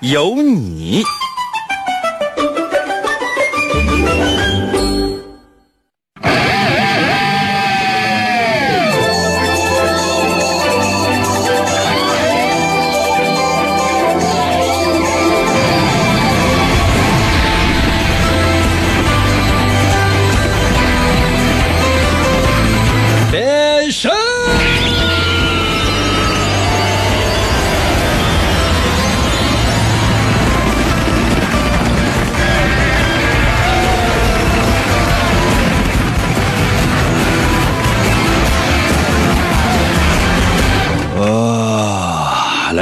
有你。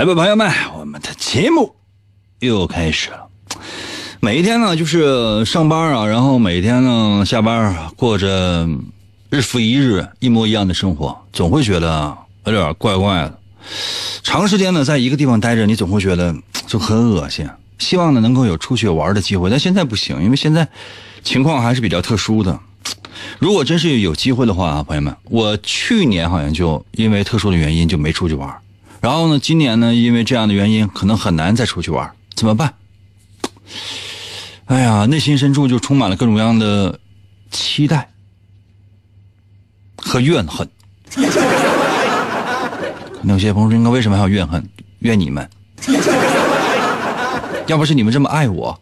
吧，朋友们，我们的节目又开始了。每一天呢，就是上班啊，然后每天呢下班，过着日复一日一模一样的生活，总会觉得有点怪怪的。长时间呢在一个地方待着，你总会觉得就很恶心。希望呢能够有出去玩的机会，但现在不行，因为现在情况还是比较特殊的。如果真是有机会的话啊，朋友们，我去年好像就因为特殊的原因就没出去玩，然后呢，今年呢因为这样的原因可能很难再出去玩，怎么办？哎呀，内心深处就充满了各种各样的期待和怨恨。可能有些朋友说：“应该为什么还要怨恨？怨你们，要不是你们这么爱我。”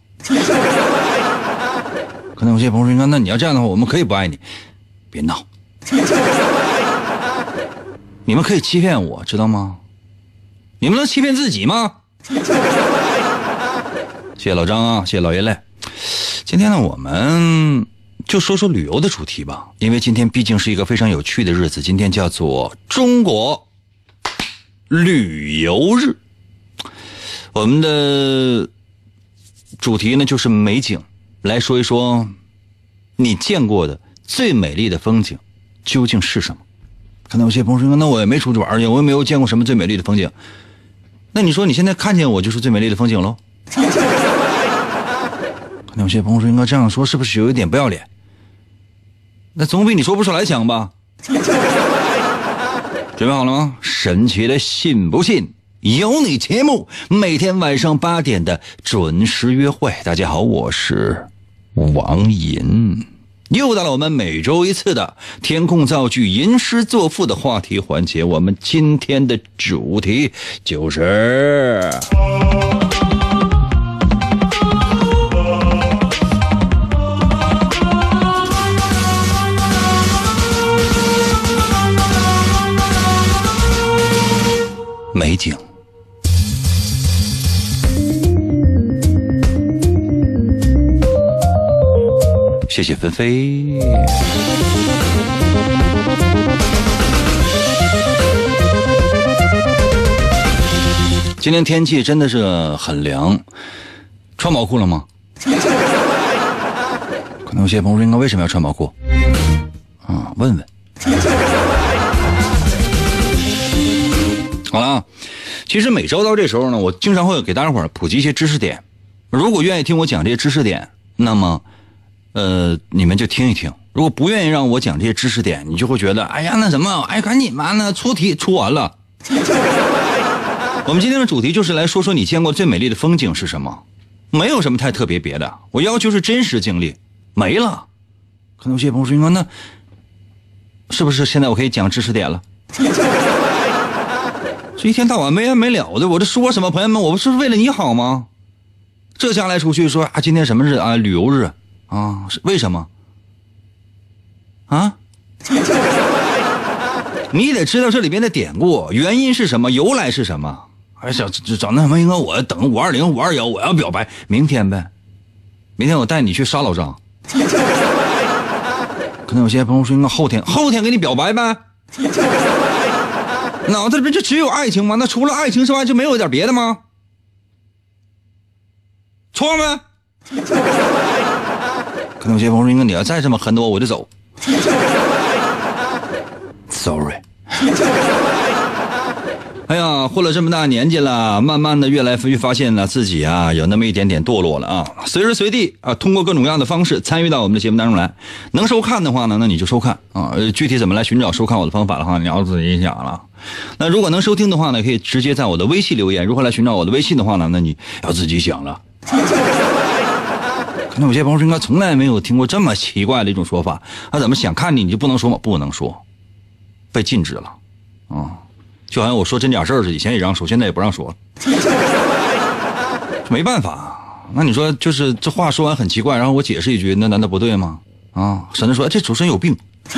可能有些朋友说：“那你要这样的话，我们可以不爱你。”别闹，你们可以欺骗我，知道吗？你们能欺骗自己吗？谢 谢老张啊，谢谢老爷嘞。今天呢，我们就说说旅游的主题吧，因为今天毕竟是一个非常有趣的日子，今天叫做中国旅游日。我们的主题呢就是美景，来说一说你见过的最美丽的风景究竟是什么？可能有些朋友说，那我也没出去玩去，我也没有见过什么最美丽的风景。那你说你现在看见我就是最美丽的风景喽？可能有些朋友说，应该这样说是不是有一点不要脸？那总比你说不出来强吧？准备好了吗？神奇的信不信由你节目，每天晚上八点的准时约会。大家好，我是王银，又到了我们每周一次的填空造句、吟诗作赋的话题环节。我们今天的主题就是。谢谢菲菲。今天天气真的是很凉，穿毛裤了吗？可能有些朋友说，应该为什么要穿毛裤？啊，问问。好了啊，其实每周到这时候呢，我经常会给大家伙儿普及一些知识点。如果愿意听我讲这些知识点，那么，呃，你们就听一听；如果不愿意让我讲这些知识点，你就会觉得，哎呀，那什么，哎，赶紧吧，那出题出完了。我们今天的主题就是来说说你见过最美丽的风景是什么？没有什么太特别别的，我要求是真实经历，没了。可能有些朋友说，那是不是现在我可以讲知识点了？这一天到晚没完没了的，我这说什么？朋友们，我不是为了你好吗？这将来出去说啊，今天什么日啊？旅游日啊？是为什么？啊？你得知道这里边的典故，原因是什么，由来是什么。哎，小找那什么，应该我等五二零、五二幺，我要表白，明天呗。明天我带你去杀老张。可能有些朋友说，应该后天，后天给你表白呗。脑子里边就只有爱情吗？那除了爱情之外，就没有点别的吗？错吗？可能有些朋友说，你要再这么狠我，我就走。Sorry。哎呀，混了这么大年纪了，慢慢的越来越发现了自己啊，有那么一点点堕落了啊。随时随地啊，通过各种各样的方式参与到我们的节目当中来。能收看的话呢，那你就收看啊。具体怎么来寻找收看我的方法的话，你要自己想了。那如果能收听的话呢，可以直接在我的微信留言。如何来寻找我的微信的话呢，那你要自己想了。那有些朋友，应该从来没有听过这么奇怪的一种说法。那怎么想看你，你就不能说吗？不能说，被禁止了啊。就好像我说真假事儿似的，以前也让说，现在也不让说。没办法，那你说就是这话说完很奇怪，然后我解释一句，那难道不对吗？啊，神子说这主持人有病，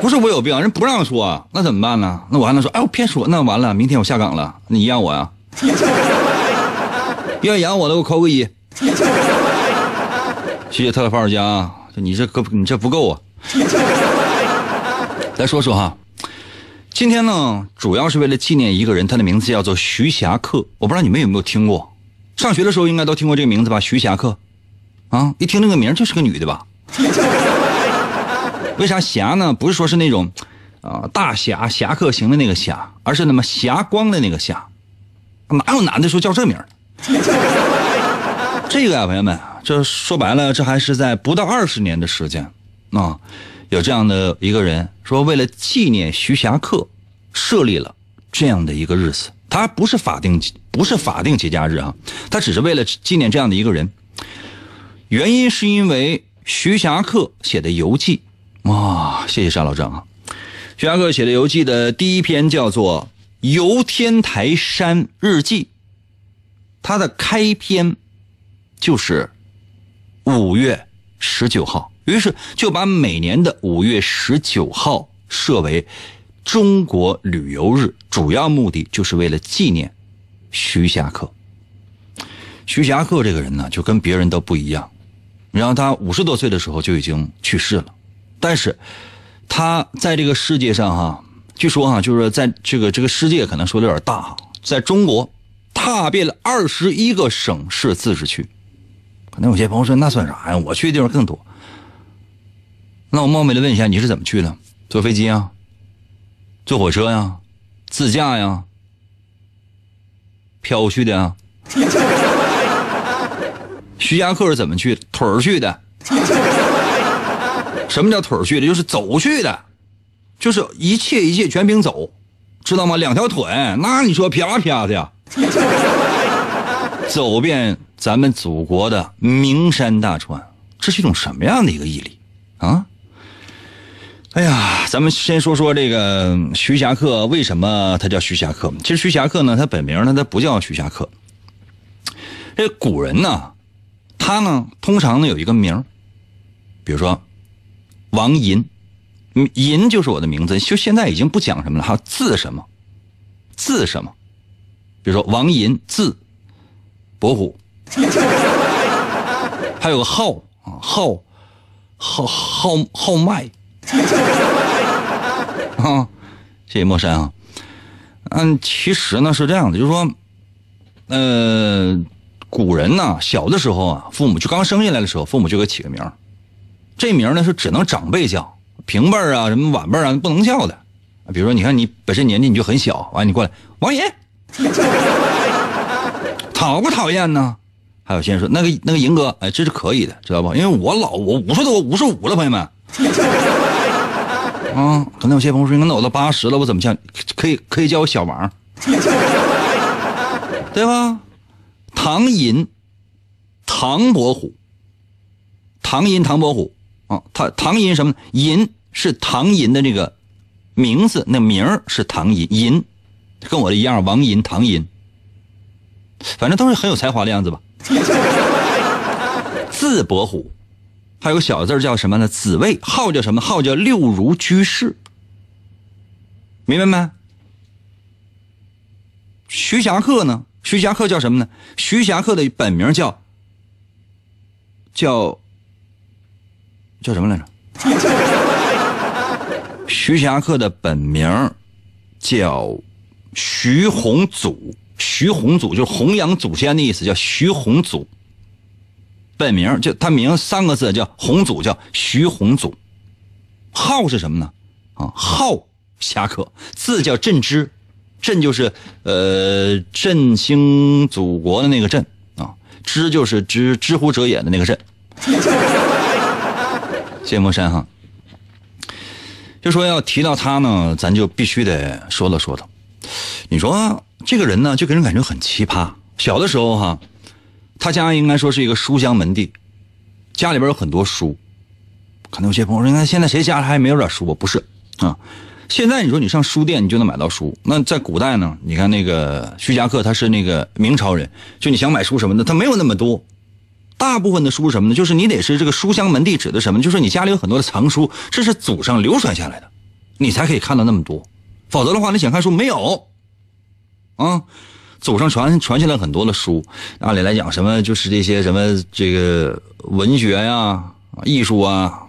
不是我有病，人不让说，那怎么办呢？那我还能说，哎，我偏说，那完了，明天我下岗了，你 养我呀？愿意养我的给我扣个一。谢谢特拉法尔加，你这够，你这不够啊。来说说哈。今天呢，主要是为了纪念一个人，他的名字叫做徐霞客。我不知道你们有没有听过，上学的时候应该都听过这个名字吧？徐霞客，啊，一听那个名就是个女的吧？为啥霞呢？不是说是那种，啊，大侠侠客行的那个侠，而是那么霞光的那个霞。哪有男的说叫这名？这个呀，朋友们，这说白了，这还是在不到二十年的时间，啊。有这样的一个人说，为了纪念徐霞客，设立了这样的一个日子。他不是法定不是法定节假日啊，他只是为了纪念这样的一个人。原因是因为徐霞客写的游记。哇，谢谢沙老郑啊！徐霞客写的游记的第一篇叫做《游天台山日记》，它的开篇就是五月十九号。于是就把每年的五月十九号设为中国旅游日，主要目的就是为了纪念徐霞客。徐霞客这个人呢，就跟别人都不一样。然后他五十多岁的时候就已经去世了，但是他在这个世界上哈，据说哈，就是在这个这个世界可能说的有点大哈，在中国踏遍了二十一个省市自治区。可能有些朋友说那算啥呀？我去的地方更多。那我冒昧的问一下，你是怎么去的？坐飞机啊？坐火车呀？自驾呀？飘去的啊？徐霞客是怎么去？腿儿去的。什么叫腿儿去的？就是走去的，就是一切一切全凭走，知道吗？两条腿，那你说啪啪的呀？走遍咱们祖国的名山大川，这是一种什么样的一个毅力啊？哎呀，咱们先说说这个徐霞客为什么他叫徐霞客？其实徐霞客呢，他本名呢他不叫徐霞客。这古人呢，他呢通常呢有一个名比如说王寅，寅就是我的名字，就现在已经不讲什么了哈，字什么，字什么，比如说王寅字伯虎，还有个号啊号号号号脉。啊，谢谢莫山啊。嗯，其实呢是这样的，就是说，呃，古人呢小的时候啊，父母就刚生下来的时候，父母就给起个名这名呢是只能长辈叫，平辈啊什么晚辈啊不能叫的。比如说，你看你本身年纪你就很小，完你过来王爷，讨不讨厌呢？还有些人说那个那个银哥，哎，这是可以的，知道不？因为我老我五十多五十五了，朋友们。啊，可能有些朋友说，那我都八十了，我怎么叫？可以可以叫我小王，对吧？唐寅，唐伯虎，唐寅唐伯虎啊，他唐寅什么？寅是唐寅的这个名字，那名是唐寅，寅跟我的一样，王寅、唐寅，反正都是很有才华的样子吧。字伯虎。还有个小字叫什么呢？子卫，号叫什么？号叫六如居士。明白没？徐霞客呢？徐霞客叫什么呢？徐霞客的本名叫叫叫什么来着？徐霞客的本名叫徐宏祖，徐宏祖，就是弘扬祖先的意思，叫徐宏祖。本名就他名三个字叫宏祖，叫徐宏祖。号是什么呢？啊，号侠客，字叫振之，振就是呃振兴祖国的那个振啊，知就是知知乎者也的那个振。谢莫山哈，就说要提到他呢，咱就必须得说道说道。你说这个人呢，就给人感觉很奇葩。小的时候哈，他家应该说是一个书香门第，家里边有很多书。可能有些朋友说，你看现在谁家还没有点书啊？不是啊，现在你说你上书店你就能买到书。那在古代呢？你看那个徐霞客，他是那个明朝人，就你想买书什么的，他没有那么多。大部分的书什么呢？就是你得是这个书香门第，指的什么？就是你家里有很多的藏书，这是祖上流传下来的，你才可以看到那么多。否则的话，你想看书没有啊？祖上传传下来很多的书，按理来讲，什么就是这些什么这个文学呀、艺术啊。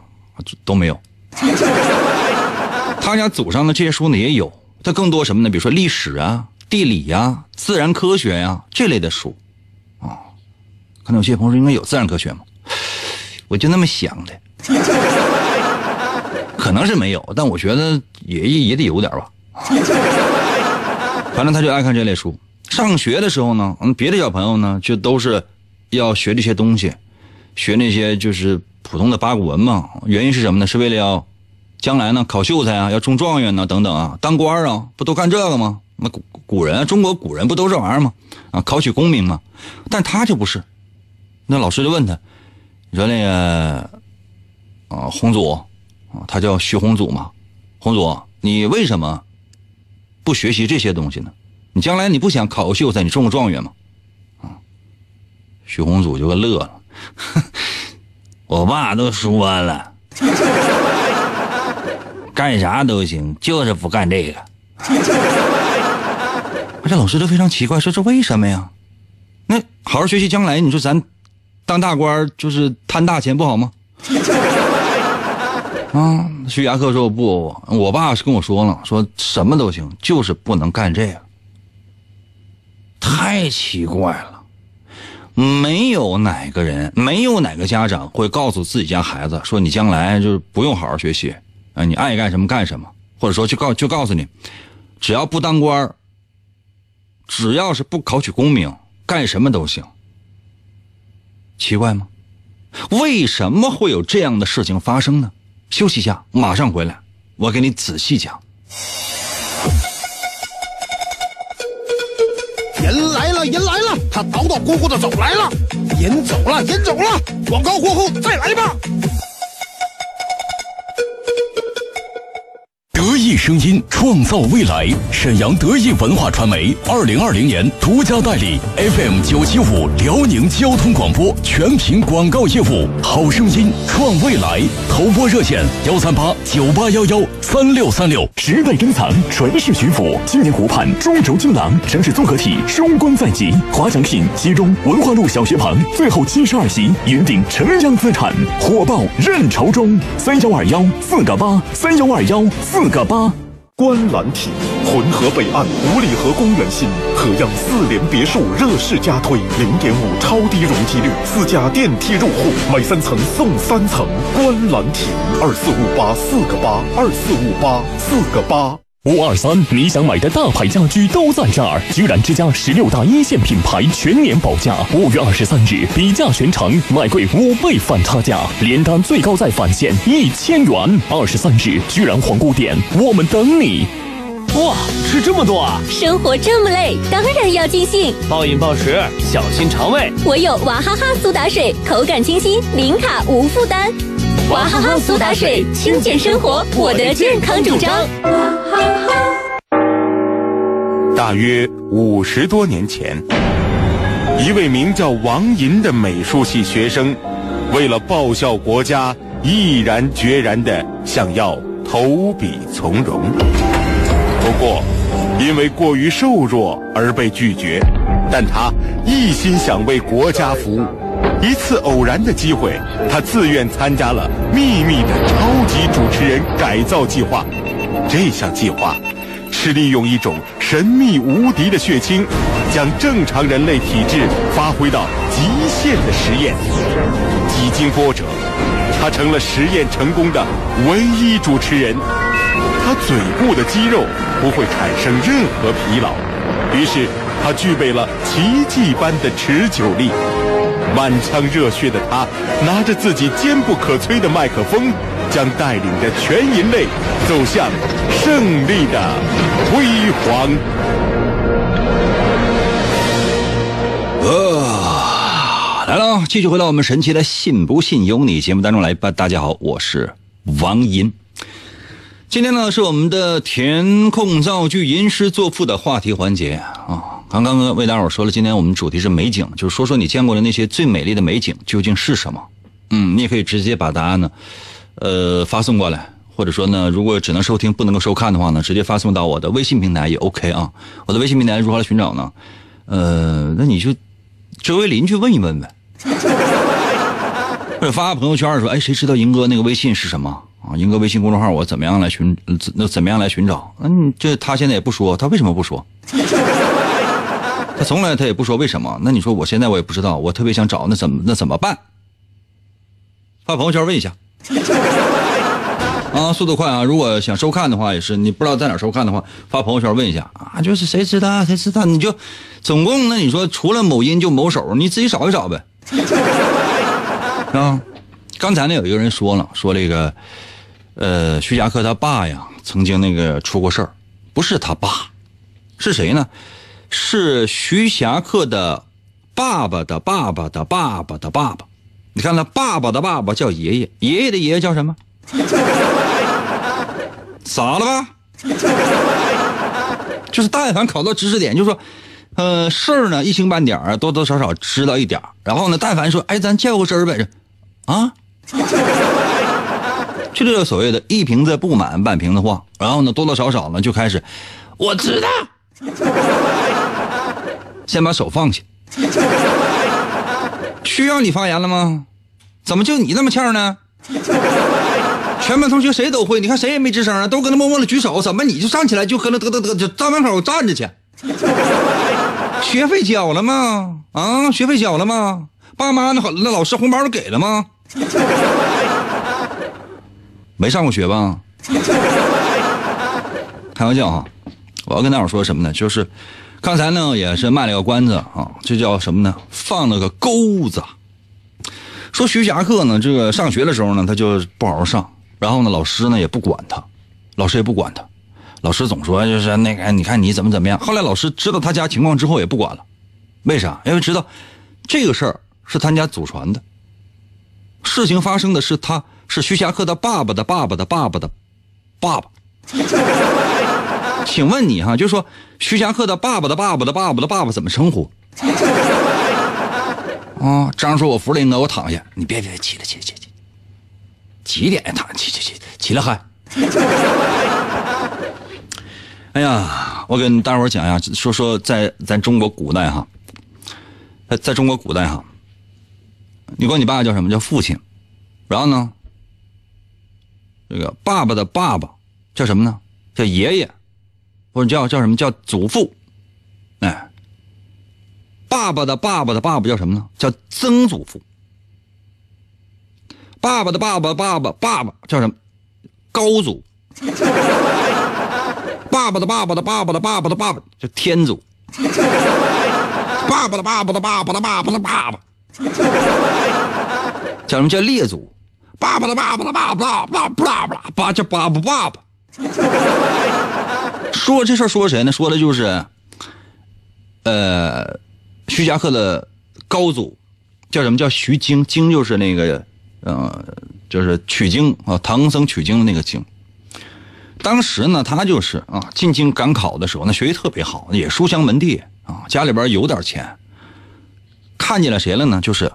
都没有，他家祖上的这些书呢也有，他更多什么呢？比如说历史啊、地理呀、自然科学呀这类的书，啊，可能有些朋友说应该有自然科学吗？我就那么想的，可能是没有，但我觉得也也得有点吧。反正他就爱看这类书。上学的时候呢，嗯，别的小朋友呢就都是要学这些东西，学那些就是。普通的八股文嘛，原因是什么呢？是为了要将来呢考秀才啊，要中状元呢，等等啊，当官啊，不都干这个吗？那古古人，中国古人不都这玩意儿吗？啊，考取功名嘛。但他就不是，那老师就问他，你说那个啊，洪祖啊，他叫徐洪祖嘛，洪祖，你为什么不学习这些东西呢？你将来你不想考个秀才，你中个状元吗？啊，徐宏祖就乐了。我爸都说了，干啥都行，就是不干这个。而且老师都非常奇怪，说这为什么呀？那好好学习，将来你说咱当大官就是贪大钱不好吗？啊，徐霞客说不，我爸是跟我说了，说什么都行，就是不能干这个。太奇怪了。没有哪个人，没有哪个家长会告诉自己家孩子说：“你将来就是不用好好学习，啊，你爱干什么干什么。”或者说就告就告诉你，只要不当官只要是不考取功名，干什么都行。奇怪吗？为什么会有这样的事情发生呢？休息一下，马上回来，我给你仔细讲。人来了，人来了，他叨叨咕咕的走来了，人走了，人走了，广告过后再来吧。意声音，创造未来。沈阳得意文化传媒二零二零年独家代理 FM 九七五辽宁交通广播全屏广告业务，好声音创未来。投播热线：幺三八九八幺幺三六三六。时代珍藏，传世巡抚，青年湖畔中轴金廊，城市综合体，收官在即。华强品集中文化路小学旁，最后七十二席，云顶城央资产，火爆任朝中，三幺二幺四个八，三幺二幺四个八。观澜亭，浑河北岸五里河公园新河阳四联别墅热势加推，零点五超低容积率，四家电梯入户，买三层送三层。观澜亭，二四五八四个八，二四五八四个八。五二三，你想买的大牌家居都在这儿。居然之家十六大一线品牌全年保价，五月二十三日比价全场，买贵五倍返差价，连单最高再返现一千元。二十三日居然皇姑店，我们等你。哇，吃这么多啊！生活这么累，当然要尽兴。暴饮暴食，小心肠胃。我有娃哈哈苏打水，口感清新，零卡无负担。娃哈哈苏打水，清健生活，我的健康主张。娃哈哈。大约五十多年前，一位名叫王银的美术系学生，为了报效国家，毅然决然的想要投笔从戎。不过，因为过于瘦弱而被拒绝。但他一心想为国家服务。一次偶然的机会，他自愿参加了秘密的超级主持人改造计划。这项计划是利用一种神秘无敌的血清，将正常人类体质发挥到极限的实验。几经波折，他成了实验成功的唯一主持人。他嘴部的肌肉不会产生任何疲劳，于是他具备了奇迹般的持久力。满腔热血的他，拿着自己坚不可摧的麦克风，将带领着全人类走向胜利的辉煌。啊，来了，继续回到我们神奇的“信不信由你”节目当中来吧。大家好，我是王银。今天呢，是我们的填空造句、吟诗作赋的话题环节啊。刚刚跟魏大伙说了，今天我们主题是美景，就是说说你见过的那些最美丽的美景究竟是什么？嗯，你也可以直接把答案呢，呃，发送过来，或者说呢，如果只能收听不能够收看的话呢，直接发送到我的微信平台也 OK 啊。我的微信平台如何来寻找呢？呃，那你就周围邻居问一问呗，或者发个朋友圈说，哎，谁知道银哥那个微信是什么啊？银哥微信公众号我怎么样来寻那怎么样来寻找？嗯，这他现在也不说，他为什么不说？他从来他也不说为什么。那你说我现在我也不知道，我特别想找，那怎么那怎么办？发朋友圈问一下。啊，速度快啊！如果想收看的话，也是你不知道在哪收看的话，发朋友圈问一下啊。就是谁知道谁知道，你就总共那你说除了某音就某手，你自己找一找呗。啊，刚才呢有一个人说了，说这个呃徐霞客他爸呀曾经那个出过事儿，不是他爸，是谁呢？是徐霞客的爸爸的爸爸的爸爸的爸爸，你看他爸爸的爸爸叫爷爷，爷爷的爷爷叫什么？傻了吧？就是但凡考到知识点，就说，呃，事儿呢一星半点儿，多多少少知道一点儿。然后呢，但凡说，哎，咱较个真儿呗，啊，就这个所谓的一瓶子不满半瓶子晃。然后呢，多多少少呢就开始，我知道。先把手放下。需要你发言了吗？怎么就你那么欠呢？全班同学谁都会，你看谁也没吱声啊，都搁那默默的举手，怎么你就站起来就搁那得得得就站门口站着去？学费交了吗？啊，学费交了吗？爸妈那好那老师红包都给了吗？没上过学吧？开玩笑哈，我要跟大伙说什么呢？就是。刚才呢也是卖了个关子啊，这叫什么呢？放了个钩子。说徐霞客呢，这个上学的时候呢，他就不好好上，然后呢，老师呢也不管他，老师也不管他，老师总说就是那个，你看你怎么怎么样。后来老师知道他家情况之后也不管了，为啥？因为知道这个事儿是他家祖传的，事情发生的是他是徐霞客的爸爸的爸爸的爸爸的爸爸。请问你哈，就说徐霞客的爸爸的爸爸的爸爸的爸爸怎么称呼？啊，张说：“我服了，哥，我躺下。你别别起来，起来，起来，几点呀？躺起起起起来嗨！哎呀，我跟大伙讲一下，说说在咱中国古代哈，在在中国古代哈，你管你爸叫什么叫父亲？然后呢，这个爸爸的爸爸叫什么呢？叫爷爷。或者叫叫什么叫祖父，哎，爸爸的爸爸的爸爸叫什么呢？叫曾祖父。爸爸的爸爸爸爸爸爸叫什么？高祖。爸爸的爸爸的爸爸的爸爸的爸爸叫天祖。爸爸的爸爸的爸爸的爸爸的爸爸叫什么叫列祖？爸爸的爸爸的爸爸爸爸爸爸爸叫爸爸爸爸。说这事儿说谁呢？说的就是，呃，徐霞客的高祖叫什么叫徐经？经就是那个，呃，就是取经啊，唐僧取经的那个经。当时呢，他就是啊，进京赶考的时候，那学习特别好，也书香门第啊，家里边有点钱。看见了谁了呢？就是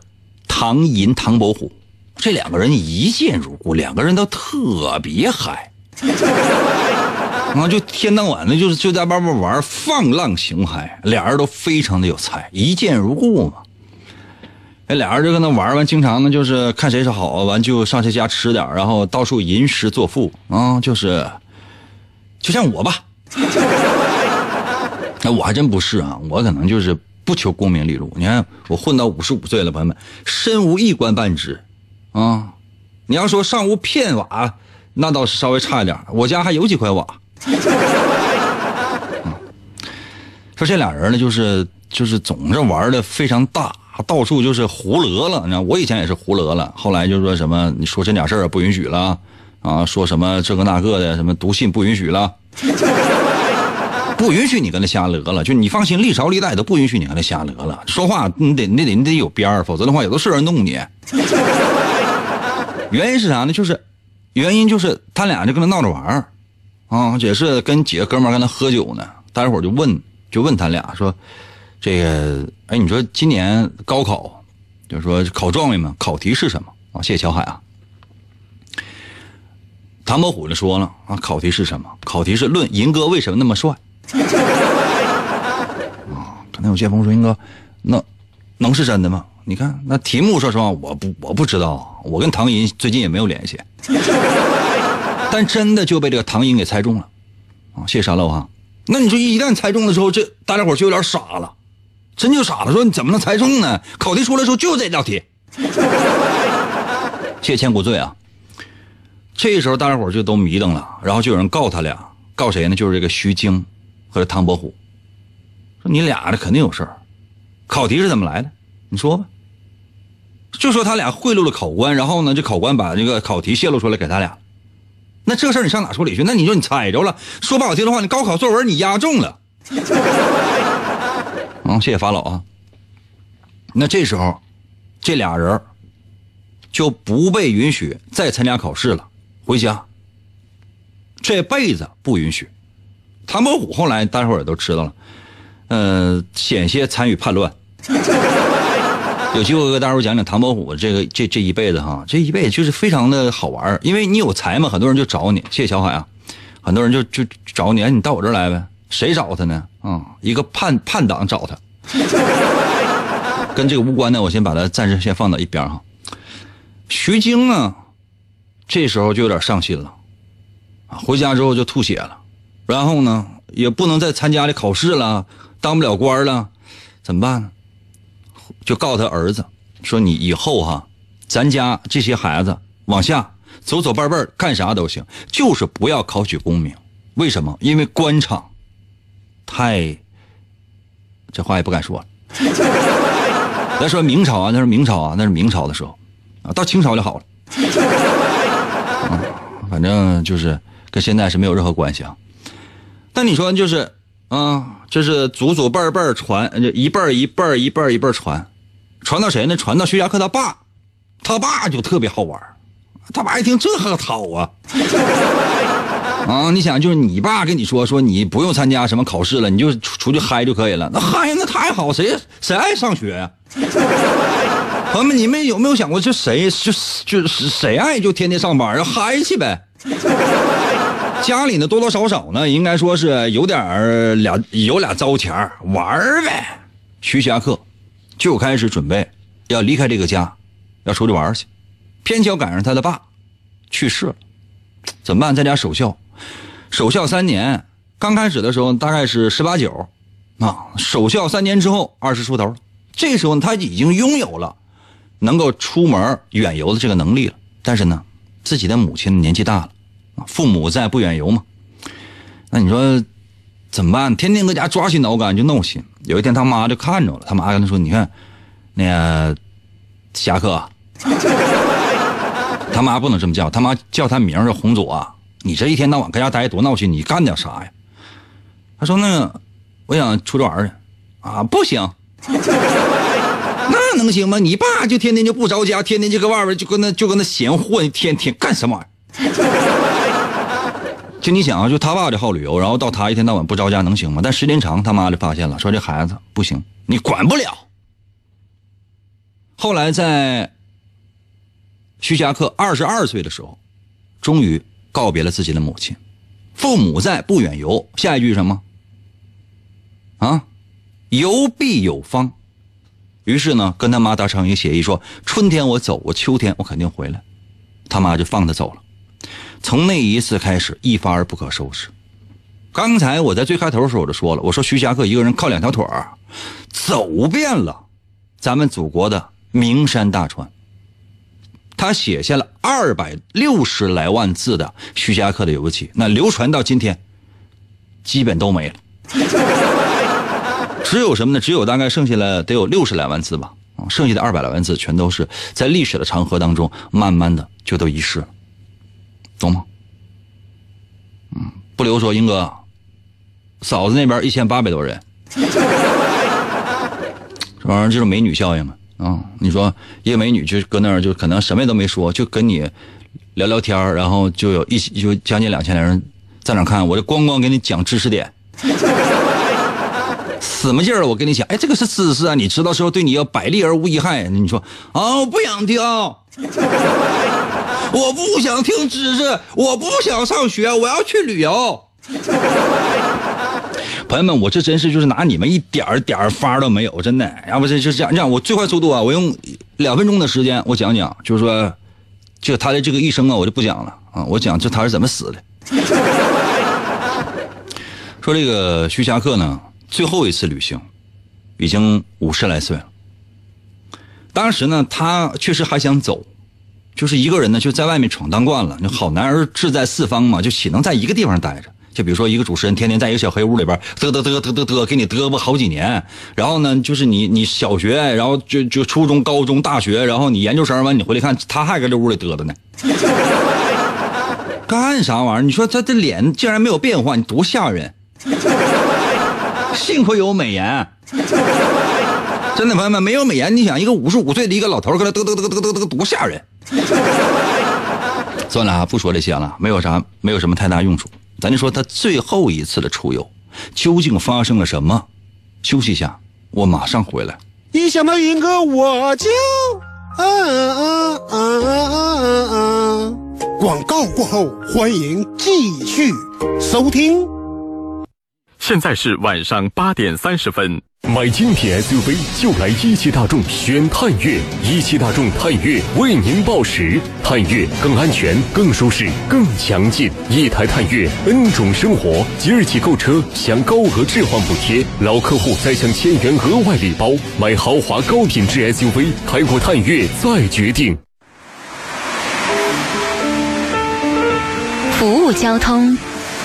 唐寅、唐伯虎这两个人一见如故，两个人都特别嗨。啊，就天当晚的，就是就在外边玩，放浪形骸，俩人都非常的有才，一见如故嘛。那俩人就跟那玩完，经常呢就是看谁是好，完就上谁家吃点，然后到处吟诗作赋啊，就是就像我吧，那 我还真不是啊，我可能就是不求功名利禄。你看我混到五十五岁了，朋友们，身无一官半职，啊，你要说上屋片瓦，那倒是稍微差一点，我家还有几块瓦。说这俩人呢，就是就是总是玩的非常大，到处就是胡讹了。你知道，我以前也是胡讹了，后来就说什么你说这点事儿不允许了啊，说什么这个那个的，什么读信不允许了，不允许你跟他瞎讹了。就你放心，历朝历代都不允许你跟他瞎讹了。说话你得你得你得有边儿，否则的话有的是人弄你。原因是啥呢？就是原因就是他俩就跟他闹着玩啊，也是跟几个哥们儿跟他喝酒呢。待会儿就问。就问他俩说：“这个，哎，你说今年高考，就是说考状元嘛，考题是什么啊？”谢谢小海啊。唐伯虎就说了啊，考题是什么？考题是论银哥为什么那么帅。啊，刚才有剑锋说：“银哥，那能是真的吗？”你看那题目，说实话，我不我不知道，我跟唐寅最近也没有联系。但真的就被这个唐寅给猜中了啊！谢谢沙漏哈。那你说一旦猜中的时候，这大家伙就有点傻了，真就傻了。说你怎么能猜中呢？考题出来时候就这道题。谢千古罪啊！这时候大家伙就都迷瞪了，然后就有人告他俩，告谁呢？就是这个徐经和唐伯虎，说你俩这肯定有事儿。考题是怎么来的？你说吧。就说他俩贿赂了考官，然后呢，这考官把这个考题泄露出来给他俩。那这事儿你上哪说理去？那你说你猜着了，说不好听的话，你高考作文你押中了。嗯，谢谢法老啊。那这时候，这俩人就不被允许再参加考试了，回家。这辈子不允许。唐伯虎后来大伙儿也都知道了，呃，险些参与叛乱。有机会给大伙讲讲唐伯虎这个这这一辈子哈，这一辈子就是非常的好玩因为你有才嘛，很多人就找你。谢谢小海啊，很多人就就找你，哎，你到我这儿来呗。谁找他呢？啊，一个叛叛党找他，跟这个无关的，我先把它暂时先放到一边哈。徐经啊，这时候就有点上心了，回家之后就吐血了，然后呢，也不能再参加这考试了，当不了官了，怎么办呢？就告他儿子说：“你以后哈，咱家这些孩子往下走走伴伴干啥都行，就是不要考取功名。为什么？因为官场太……这话也不敢说了。咱说明朝啊，那是明朝啊，那是明朝的时候啊，到清朝就好了。反正就是跟现在是没有任何关系啊。但你说就是啊，这是祖祖辈辈传，一辈一辈一辈一辈传。”传到谁呢？传到徐霞客他爸，他爸就特别好玩他爸一听这可好啊，啊！你想，就是你爸跟你说说，你不用参加什么考试了，你就出去嗨就可以了。那嗨那太好，谁谁爱上学呀？朋友们，你们有没有想过，这谁就就是谁爱就天天上班，嗨去呗？家里呢多多少少呢，应该说是有点俩有俩糟钱玩呗。徐霞客。就开始准备要离开这个家，要出去玩去，偏巧赶上他的爸去世了，怎么办？在家守孝，守孝三年。刚开始的时候大概是十八九，啊，守孝三年之后二十出头，这时候他已经拥有了能够出门远游的这个能力了。但是呢，自己的母亲年纪大了，父母在不远游嘛，那你说怎么办？天天搁家抓心挠肝就闹心。有一天，他妈就看着了。他妈跟他说：“你看，那个侠客，他妈不能这么叫，他妈叫他名叫红左。你这一天到晚搁家待多闹心，你干点啥呀？”他说：“那个，我想出去玩去。”啊，不行，那能行吗？你爸就天天就不着家，天天就搁外边就跟那就跟那闲混，天天干什么玩意儿？就你想啊，就他爸这好旅游，然后到他一天到晚不着家能行吗？但时间长，他妈就发现了，说这孩子不行，你管不了。后来在徐霞客二十二岁的时候，终于告别了自己的母亲。父母在，不远游。下一句什么？啊，游必有方。于是呢，跟他妈达成一个协议，说春天我走，我秋天我肯定回来。他妈就放他走了。从那一次开始，一发而不可收拾。刚才我在最开头的时候我就说了，我说徐霞客一个人靠两条腿儿走遍了咱们祖国的名山大川。他写下了二百六十来万字的徐霞客的游记，那流传到今天，基本都没了。只有什么呢？只有大概剩下了得有六十来万字吧，剩下的二百来万字全都是在历史的长河当中，慢慢的就都遗失了，懂吗？嗯，不留说英哥，嫂子那边一千八百多人，这玩意儿就是美女效应嘛，啊，你说一个美女就搁那儿就可能什么也都没说，就跟你聊聊天然后就有一就将近两千人在那看，我就咣咣给你讲知识点。死么劲儿！我跟你讲，哎，这个是知识啊，你知道时候对你要百利而无一害。你说啊，我不想听，我不想听知识，我不想上学，我要去旅游。朋友们，我这真是就是拿你们一点儿点儿法都没有，真的。要不这就这样，这样我最快速度啊，我用两分钟的时间，我讲讲，就是说，就他的这个一生啊，我就不讲了啊，我讲就他是怎么死的。说这个徐霞客呢。最后一次旅行，已经五十来岁了。当时呢，他确实还想走，就是一个人呢，就在外面闯荡惯了。就好男儿志在四方嘛，就岂能在一个地方待着？就比如说一个主持人天天在一个小黑屋里边嘚嘚嘚嘚嘚嘚给你嘚啵好几年，然后呢，就是你你小学，然后就就初中、高中、大学，然后你研究生完你回来看，他还搁这屋里嘚嘚呢，干啥玩意儿？你说他这脸竟然没有变化，你多吓人！幸亏有美颜，真的朋友们，没有美颜，你想一个五十五岁的一个老头搁那嘚嘚嘚嘚嘚嘚多吓人！算了啊，不说这些了，没有啥，没有什么太大用处。咱就说他最后一次的出游，究竟发生了什么？休息一下，我马上回来。一想到云哥，我就嗯嗯嗯嗯嗯。广告过后，欢迎继续收听。现在是晚上八点三十分。买精品 SUV 就来一汽大众选探岳，一汽大众探岳为您报时。探岳更安全、更舒适、更强劲，一台探岳 N 种生活。即日起购车享高额置换补贴，老客户再享千元额外礼包。买豪华高品质 SUV，开过探岳再决定。服务交通，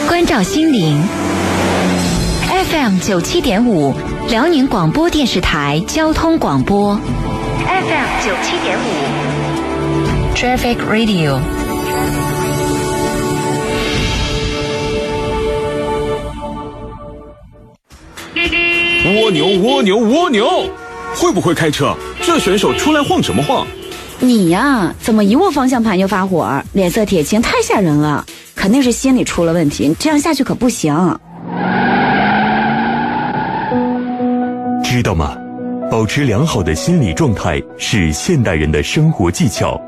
关照心灵。FM 九七点五，辽宁广播电视台交通广播。FM 九七点五，Traffic Radio。蜗牛，蜗牛，蜗牛，会不会开车？这选手出来晃什么晃？你呀，怎么一握方向盘就发火？脸色铁青，太吓人了，肯定是心理出了问题。这样下去可不行。知道吗？保持良好的心理状态是现代人的生活技巧。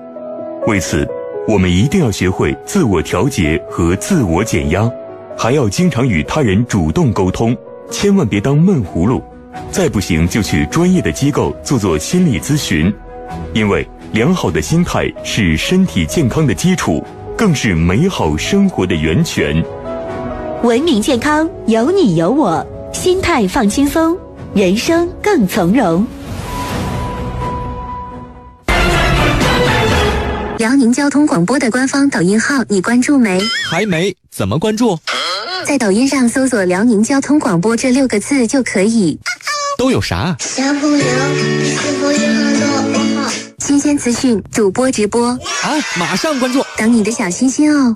为此，我们一定要学会自我调节和自我减压，还要经常与他人主动沟通，千万别当闷葫芦。再不行就去专业的机构做做心理咨询，因为良好的心态是身体健康的基础，更是美好生活的源泉。文明健康有你有我，心态放轻松。人生更从容。辽宁交通广播的官方抖音号，你关注没？还没，怎么关注？在抖音上搜索“辽宁交通广播”这六个字就可以。都有啥？小朋友，新鲜资讯，主播直播。啊，马上关注，等你的小心心哦。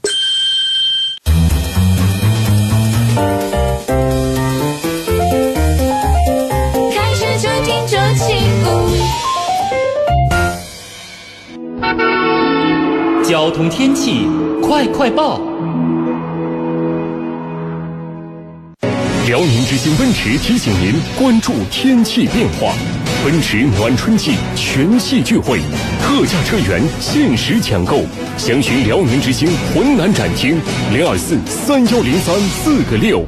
交通天气快快报！辽宁之星奔驰提醒您关注天气变化。奔驰暖春季全系聚会，特价车源限时抢购，详询辽宁之星浑南展厅零二四三幺零三四个六。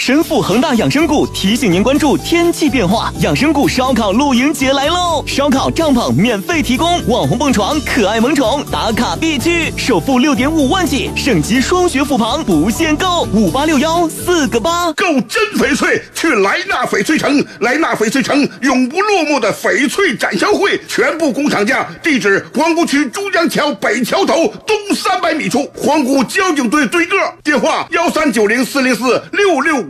神父恒大养生谷提醒您关注天气变化，养生谷烧烤露营节来喽！烧烤帐篷免费提供，网红蹦床、可爱萌宠打卡必去，首付六点五万起，省级双学府旁不限购，五八六幺四个八，购真翡翠去莱纳翡翠城，莱纳翡翠城永不落幕的翡翠展销会，全部工厂价，地址皇姑区珠江桥北桥头东三百米处，皇姑交警队对个，电话幺三九零四零四六六。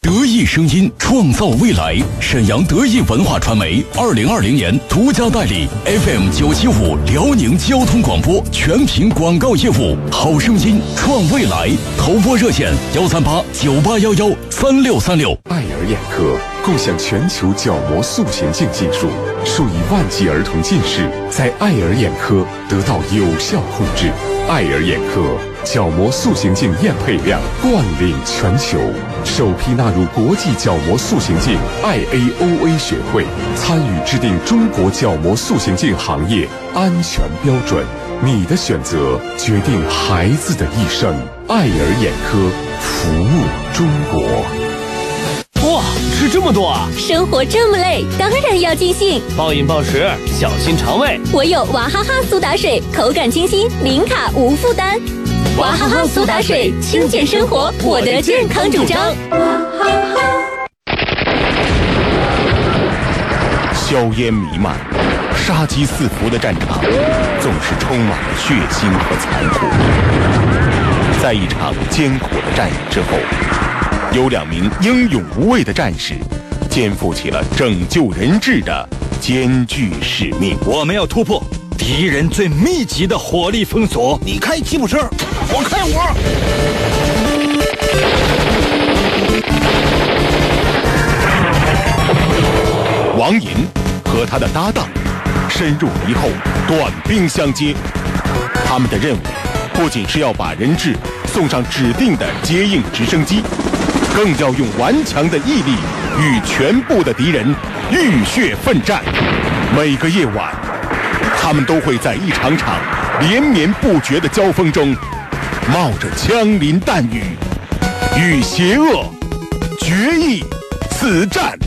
得意声音，创造未来。沈阳得意文化传媒二零二零年独家代理 FM 九七五辽宁交通广播全屏广告业务，好声音创未来。投播热线幺三八九八幺幺三六三六。爱尔眼科共享全球角膜塑形镜技术，数以万计儿童近视在爱尔眼科得到有效控制。爱尔眼科角膜塑形镜验配量冠领全球，首批纳入国际角膜塑形镜 IAOA 学会，参与制定中国角膜塑形镜行业安全标准。你的选择决定孩子的一生。爱尔眼科服务中国。哇，吃这么多啊！生活这么累，当然要尽兴。暴饮暴食，小心肠胃。我有娃哈哈苏打水，口感清新，零卡无负担。娃哈哈苏打水，清健生活，我的健康主张。娃哈哈。硝烟弥漫，杀机四伏的战场，总是充满了血腥和残酷。在一场艰苦的战役之后。有两名英勇无畏的战士，肩负起了拯救人质的艰巨使命。我们要突破敌人最密集的火力封锁。你开吉普车，我开我。王银和他的搭档深入敌后，短兵相接。他们的任务不仅是要把人质送上指定的接应直升机。更要用顽强的毅力与全部的敌人浴血奋战。每个夜晚，他们都会在一场场连绵不绝的交锋中，冒着枪林弹雨，与邪恶决一死战。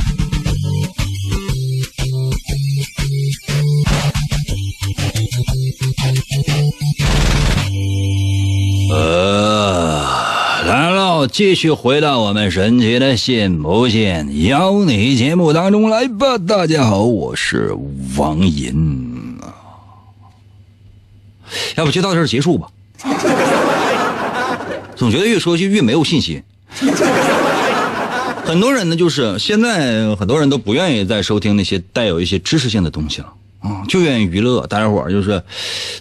呃，来了继续回到我们神奇的“信不信邀你”节目当中来吧。大家好，我是王银。要不就到这儿结束吧？总觉得越说就越没有信心。很多人呢，就是现在很多人都不愿意再收听那些带有一些知识性的东西了。啊，就愿意娱乐，大家伙儿就是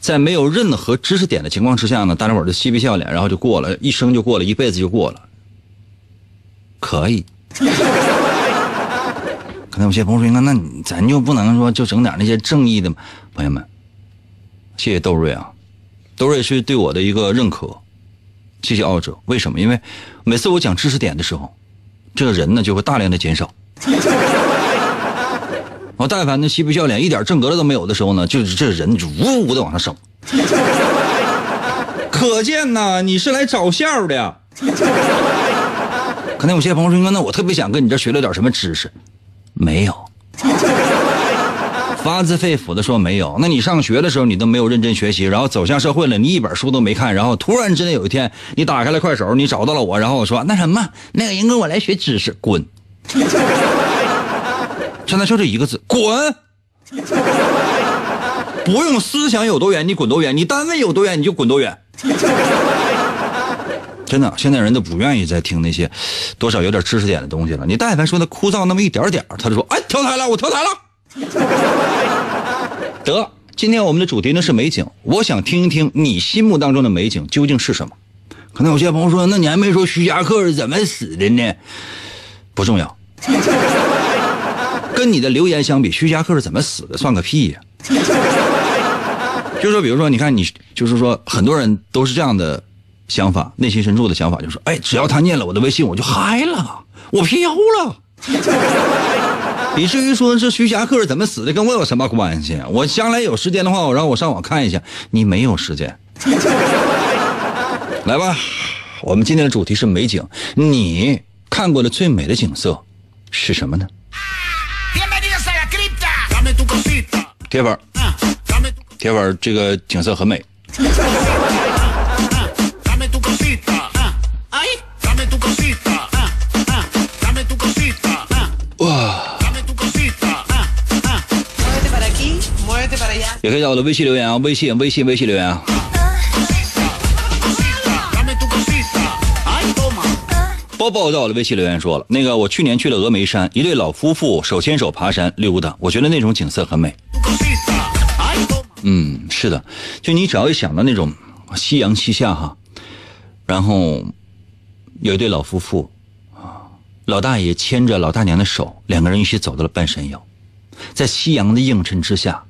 在没有任何知识点的情况之下呢，大家伙儿就嬉皮笑脸，然后就过了一生就过了一辈子就过了，可以。可能有些朋友说，那那咱就不能说就整点那些正义的吗？朋友们，谢谢窦瑞啊，窦瑞是对我的一个认可，谢谢奥者。为什么？因为每次我讲知识点的时候，这个人呢就会大量的减少。我 但凡那嬉皮笑脸、一点正格的都没有的时候呢，就是这人就呜呜的往上升。可见呐，你是来找笑的。可能有些朋友说，那我特别想跟你这学了点什么知识，没有。发自肺腑的说没有。那你上学的时候你都没有认真学习，然后走向社会了，你一本书都没看，然后突然之间有一天你打开了快手，你找到了我，然后我说那什么，那个人跟我来学知识，滚。现在就这一个字，滚！不用思想有多远，你滚多远；你单位有多远，你就滚多远。真的，现在人都不愿意再听那些多少有点知识点的东西了。你但凡说他枯燥那么一点点他就说：“哎，调台了，我调台了。” 得，今天我们的主题呢是美景，我想听一听你心目当中的美景究竟是什么。可能有些朋友说：“那你还没说徐霞客是怎么死的呢？”不重要。跟你的留言相比，徐霞客是怎么死的？算个屁呀！就说，比如说，你看你，就是说，很多人都是这样的想法，内心深处的想法就是说，哎，只要他念了我的微信，我就嗨了，我飘了。以至于说这徐霞客怎么死的，跟我有什么关系？我将来有时间的话，我让我上网看一下。你没有时间，来吧。我们今天的主题是美景，你看过的最美的景色是什么呢？铁粉，铁粉，这个景色很美。可以在我的微信留言啊，微信微信微信留言啊。包包在我的微信留言说了，那个我去年去了峨眉山，一对老夫妇手牵手爬山溜达，我觉得那种景色很美。嗯，是的，就你只要一想到那种夕阳西下哈，然后有一对老夫妇啊，老大爷牵着老大娘的手，两个人一起走到了半山腰，在夕阳的映衬之下，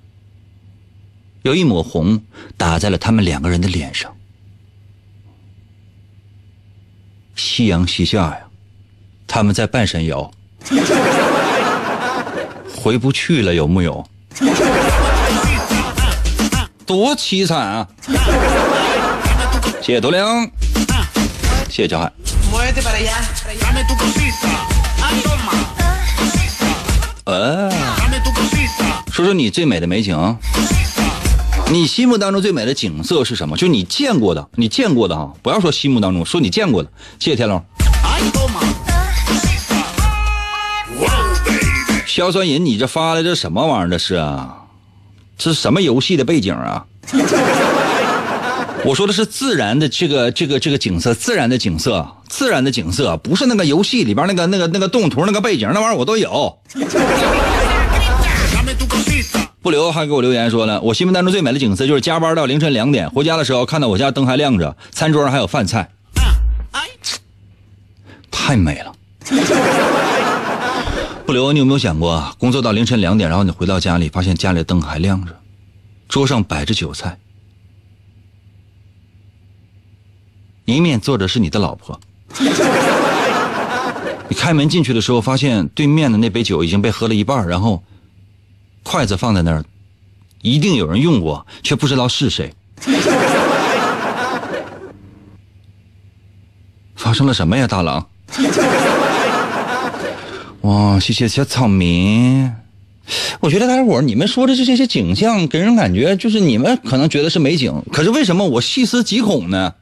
有一抹红打在了他们两个人的脸上。夕阳西下呀，他们在半山腰，回不去了，有木有？多凄惨啊！谢谢多良，谢谢小海。呃，说说你最美的美景。你心目当中最美的景色是什么？就你见过的，你见过的哈，不要说心目当中，说你见过的。谢谢天龙。硝酸银，你这发的这什么玩意儿？这是啊，这是什么游戏的背景啊？我说的是自然的这个这个这个景色，自然的景色，自然的景色，不是那个游戏里边那个那个那个动图那个背景，那玩意儿我都有。不留还给我留言说了，我心目当中最美的景色就是加班到凌晨两点，回家的时候看到我家灯还亮着，餐桌上还有饭菜，太美了。不留，你有没有想过，工作到凌晨两点，然后你回到家里，发现家里灯还亮着，桌上摆着酒菜，迎面坐着是你的老婆，你开门进去的时候，发现对面的那杯酒已经被喝了一半，然后。筷子放在那儿，一定有人用过，却不知道是谁。发生了什么呀，大郎？哇，谢谢小草民。我觉得大家伙你们说的这些景象，给人感觉就是你们可能觉得是美景，可是为什么我细思极恐呢？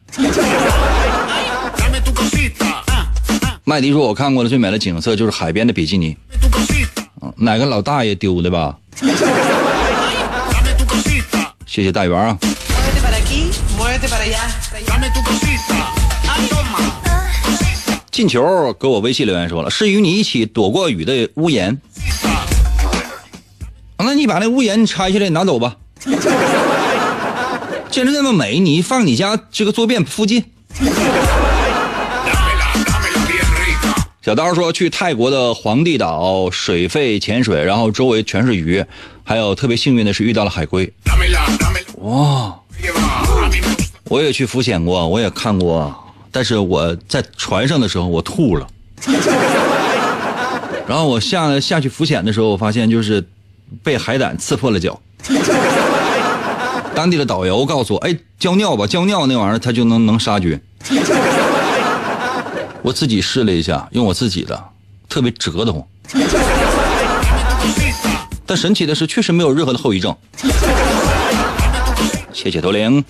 麦迪说：“我看过的最美的景色就是海边的比基尼。”哪个老大爷丢的吧？谢谢大圆啊！进球给我微信留言说了，是与你一起躲过雨的屋檐。那你把那屋檐拆下来拿走吧。建筑那么美，你放你家这个坐便附近。小刀说去泰国的皇帝岛水肺潜水，然后周围全是鱼，还有特别幸运的是遇到了海龟。哇！我也去浮潜过，我也看过，但是我在船上的时候我吐了。然后我下下去浮潜的时候，我发现就是被海胆刺破了脚。当地的导游告诉我：“哎，浇尿吧，浇尿那玩意儿它就能能杀菌。”我自己试了一下，用我自己的，特别折腾。但神奇的是，确实没有任何的后遗症。谢谢多灵。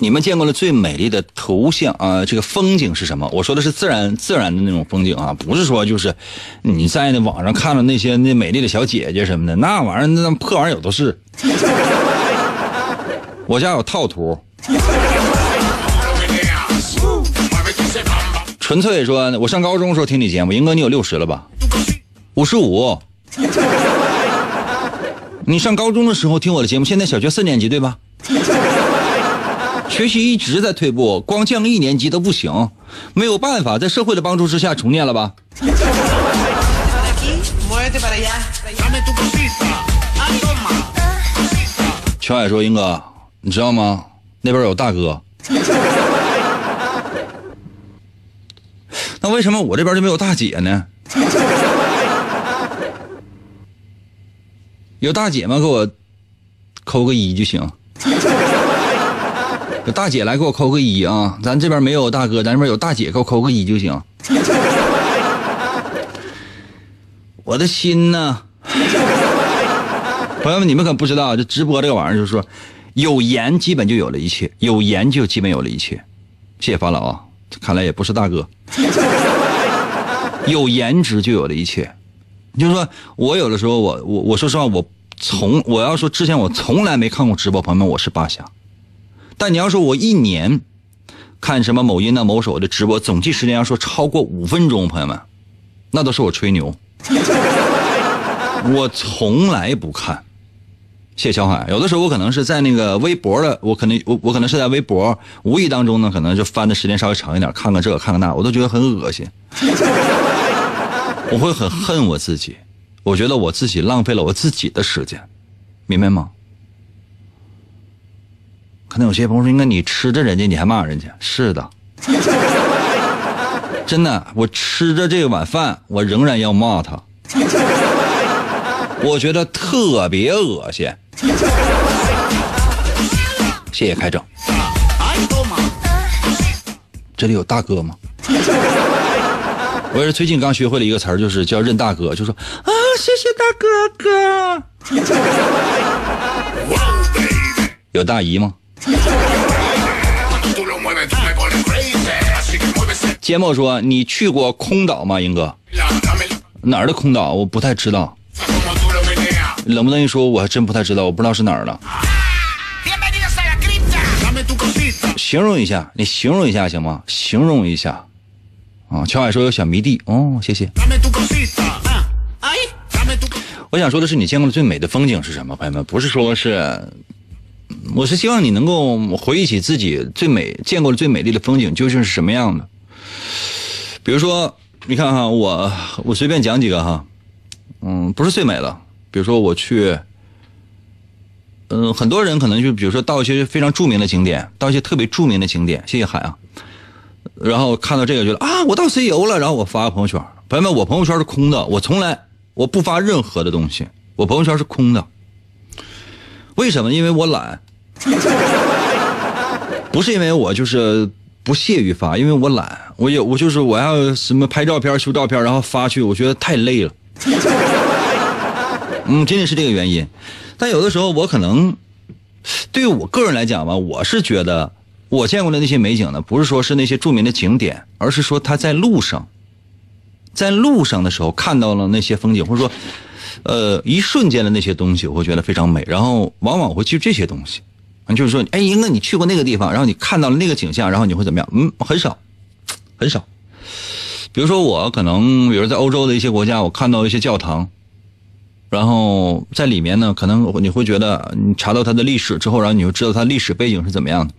你们见过的最美丽的图像啊，这个风景是什么？我说的是自然自然的那种风景啊，不是说就是你在那网上看到那些那美丽的小姐姐什么的，那玩意儿那破玩意儿有都是。我家有套图。纯粹说，我上高中的时候听你节目，英哥你有六十了吧？五十五。你上高中的时候听我的节目，现在小学四年级对吧？学习一直在退步，光降一年级都不行，没有办法，在社会的帮助之下重念了吧？乔海说：“英哥，你知道吗？那边有大哥。那为什么我这边就没有大姐呢？有大姐吗？给我扣个一就行。有大姐来给我扣个一啊！咱这边没有大哥，咱这边有大姐，给我扣个一就行。我的心呢？朋友们，你们可不知道，这直播这个玩意儿，就是说，有颜基本就有了一切，有颜就基本有了一切。谢谢发老啊，看来也不是大哥。有颜值就有了一切，就是说我有的时候，我我我说实话，我从我要说之前我从来没看过直播，朋友们，我是八侠。但你要说我一年看什么某音的某手的直播，总计时间要说超过五分钟，朋友们，那都是我吹牛。我从来不看。谢小海，有的时候我可能是在那个微博的，我可能我我可能是在微博无意当中呢，可能就翻的时间稍微长一点，看看这个看看那，我都觉得很恶心。我会很恨我自己，我觉得我自己浪费了我自己的时间，明白吗？那有些朋友说，应该你吃着人家，你还骂人家？是的，真的，我吃着这碗饭，我仍然要骂他。我觉得特别恶心。谢谢开整。这里有大哥吗？我也是最近刚学会了一个词儿，就是叫认大哥，就说啊，谢谢大哥哥。有大姨吗？节目说：“你去过空岛吗，英哥？哪儿的空岛？我不太知道。冷不冷一说，我还真不太知道，我不知道是哪儿的。形容一下，你形容一下行吗？形容一下。啊，乔海说有小迷弟，哦，谢谢。我想说的是，你见过的最美的风景是什么，朋友们？不是说是，我是希望你能够回忆起自己最美见过的最美丽的风景究竟是什么样的。比如说，你看哈，我我随便讲几个哈，嗯，不是最美的。比如说我去，嗯，很多人可能就比如说到一些非常著名的景点，到一些特别著名的景点，谢谢海啊。然后看到这个觉得啊，我到 C 游了，然后我发个朋友圈。朋友们，我朋友圈是空的，我从来我不发任何的东西，我朋友圈是空的。为什么？因为我懒，不是因为我就是不屑于发，因为我懒。我有我就是我要什么拍照片、修照片，然后发去，我觉得太累了。嗯，仅仅是这个原因。但有的时候我可能，对于我个人来讲吧，我是觉得我见过的那些美景呢，不是说是那些著名的景点，而是说他在路上，在路上的时候看到了那些风景，或者说，呃，一瞬间的那些东西，我会觉得非常美。然后往往会记住这些东西，就是说，哎，英哥，你去过那个地方，然后你看到了那个景象，然后你会怎么样？嗯，很少，很少。比如说我可能，比如在欧洲的一些国家，我看到一些教堂。然后在里面呢，可能你会觉得你查到它的历史之后，然后你就知道它历史背景是怎么样的。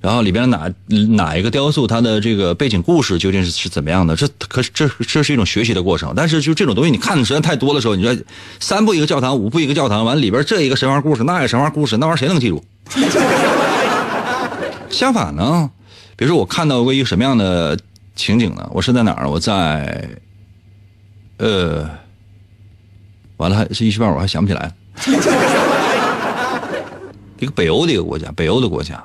然后里边哪哪一个雕塑，它的这个背景故事究竟是是怎么样的？这可是这这是一种学习的过程。但是就这种东西，你看的实在太多的时候，你说三步一个教堂，五步一个教堂，完里边这一个神话故事，那一个神话故事，那玩意儿谁能记住？相反呢，比如说我看到过一个什么样的情景呢？我是在哪儿？我在，呃。完了，还是一时半会儿还想不起来。一个北欧的一个国家，北欧的国家，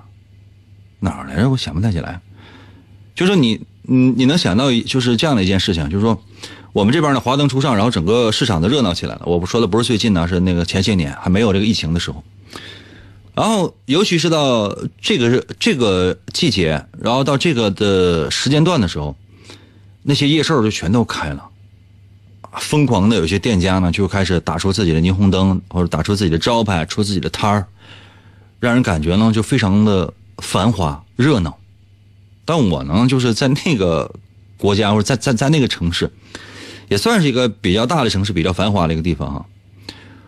哪儿来着？我想不太起来。就说你，你你能想到就是这样的一件事情，就是说我们这边呢华灯初上，然后整个市场都热闹起来了。我不说的不是最近呢，是那个前些年还没有这个疫情的时候。然后尤其是到这个这个季节，然后到这个的时间段的时候，那些夜市就全都开了。疯狂的有些店家呢，就开始打出自己的霓虹灯，或者打出自己的招牌，出自己的摊儿，让人感觉呢就非常的繁华热闹。但我呢，就是在那个国家或者在在在那个城市，也算是一个比较大的城市，比较繁华的一个地方哈。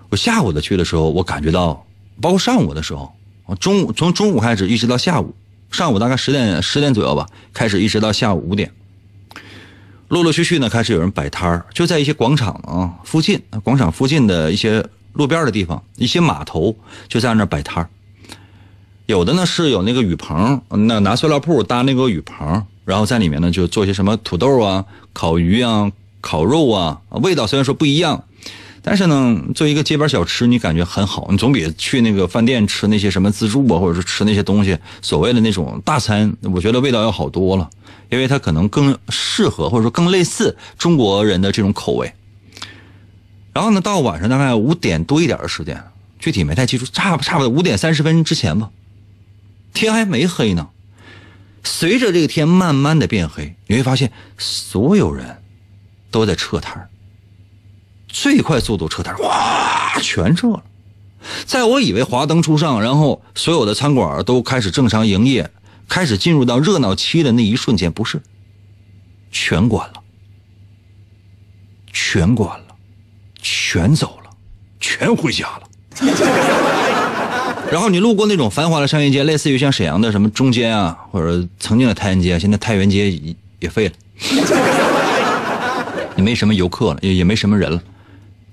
我下午的去的时候，我感觉到，包括上午的时候，中午从中午开始一直到下午，上午大概十点十点左右吧，开始一直到下午五点。陆陆续续呢，开始有人摆摊儿，就在一些广场啊附近，广场附近的一些路边的地方，一些码头就在那摆摊儿。有的呢是有那个雨棚，那拿塑料布搭那个雨棚，然后在里面呢就做些什么土豆啊、烤鱼啊、烤肉啊，味道虽然说不一样，但是呢，作为一个街边小吃，你感觉很好，你总比去那个饭店吃那些什么自助啊，或者是吃那些东西，所谓的那种大餐，我觉得味道要好多了，因为它可能更适合或者说更类似中国人的这种口味。然后呢，到晚上大概五点多一点的时间，具体没太记住，差差不多五点三十分之前吧。天还没黑呢，随着这个天慢慢的变黑，你会发现所有人都在撤摊最快速度撤摊哇，全撤了。在我以为华灯初上，然后所有的餐馆都开始正常营业，开始进入到热闹期的那一瞬间，不是，全关了，全关了，全走了，全回家了。然后你路过那种繁华的商业街，类似于像沈阳的什么中间啊，或者曾经的太原街，现在太原街也也废了，也没什么游客了，也也没什么人了。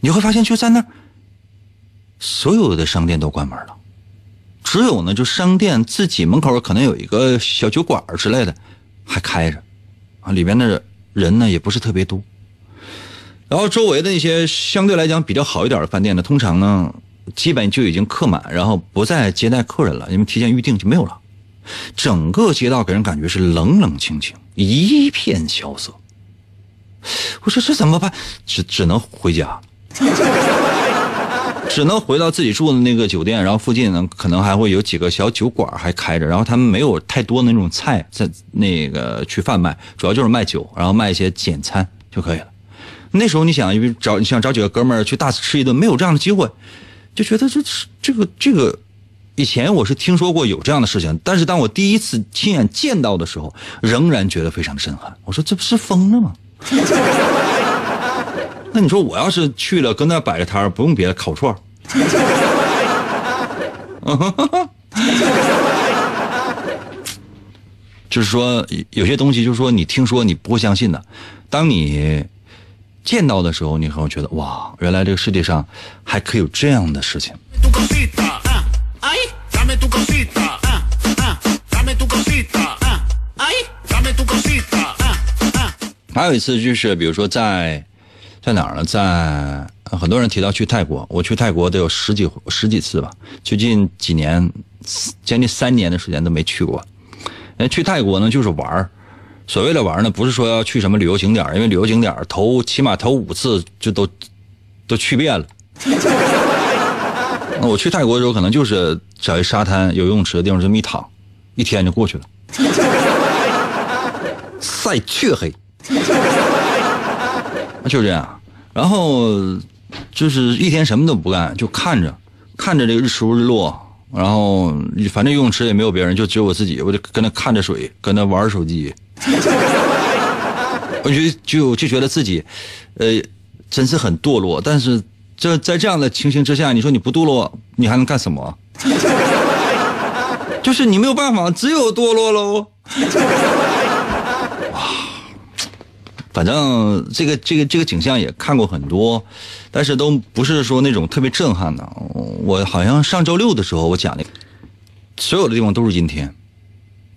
你会发现，就在那儿，所有的商店都关门了，只有呢，就商店自己门口可能有一个小酒馆之类的还开着，啊，里边的人呢也不是特别多。然后周围的那些相对来讲比较好一点的饭店呢，通常呢。基本就已经客满，然后不再接待客人了，因为提前预定就没有了。整个街道给人感觉是冷冷清清，一片萧瑟。我说这怎么办？只只能回家，只能回到自己住的那个酒店，然后附近呢可能还会有几个小酒馆还开着，然后他们没有太多那种菜在那个去贩卖，主要就是卖酒，然后卖一些简餐就可以了。那时候你想，找你想找几个哥们儿去大吃一顿，没有这样的机会。就觉得这这个这个，以前我是听说过有这样的事情，但是当我第一次亲眼见到的时候，仍然觉得非常的震撼。我说这不是疯了吗？那你说我要是去了，跟那摆个摊儿，不用别的，烤串儿。就是说有些东西，就是说你听说你不会相信的，当你。见到的时候，你会觉得哇，原来这个世界上还可以有这样的事情。还有一次就是，比如说在在哪儿呢？在很多人提到去泰国，我去泰国得有十几十几次吧，最近几年将近三年的时间都没去过。去泰国呢，就是玩儿。所谓的玩呢，不是说要去什么旅游景点，因为旅游景点头起码头五次就都都去遍了。那我去泰国的时候，可能就是找一沙滩、有游泳池的地方这么一躺，一天就过去了。晒黢黑，就这样。然后就是一天什么都不干，就看着看着这个日出日落。然后反正游泳池也没有别人，就只有我自己，我就跟那看着水，跟那玩手机。我就就就觉得自己，呃，真是很堕落。但是这在这样的情形之下，你说你不堕落，你还能干什么？就是你没有办法，只有堕落喽。哇，反正这个这个这个景象也看过很多，但是都不是说那种特别震撼的。我好像上周六的时候我讲的，所有的地方都是阴天，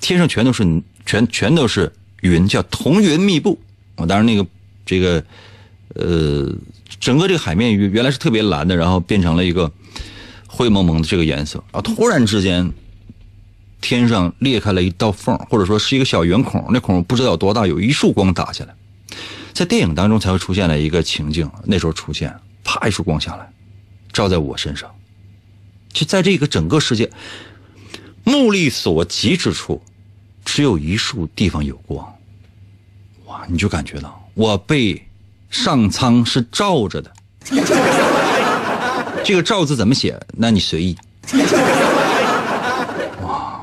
天上全都是全全都是。云叫彤云密布，啊，当然那个这个，呃，整个这个海面原原来是特别蓝的，然后变成了一个灰蒙蒙的这个颜色，啊，突然之间天上裂开了一道缝，或者说是一个小圆孔，那孔不知道有多大，有一束光打下来，在电影当中才会出现了一个情境，那时候出现，啪一束光下来，照在我身上，就在这个整个世界目力所及之处。只有一束地方有光，哇！你就感觉到我被上苍是罩着的。这个“罩”字怎么写？那你随意。哇，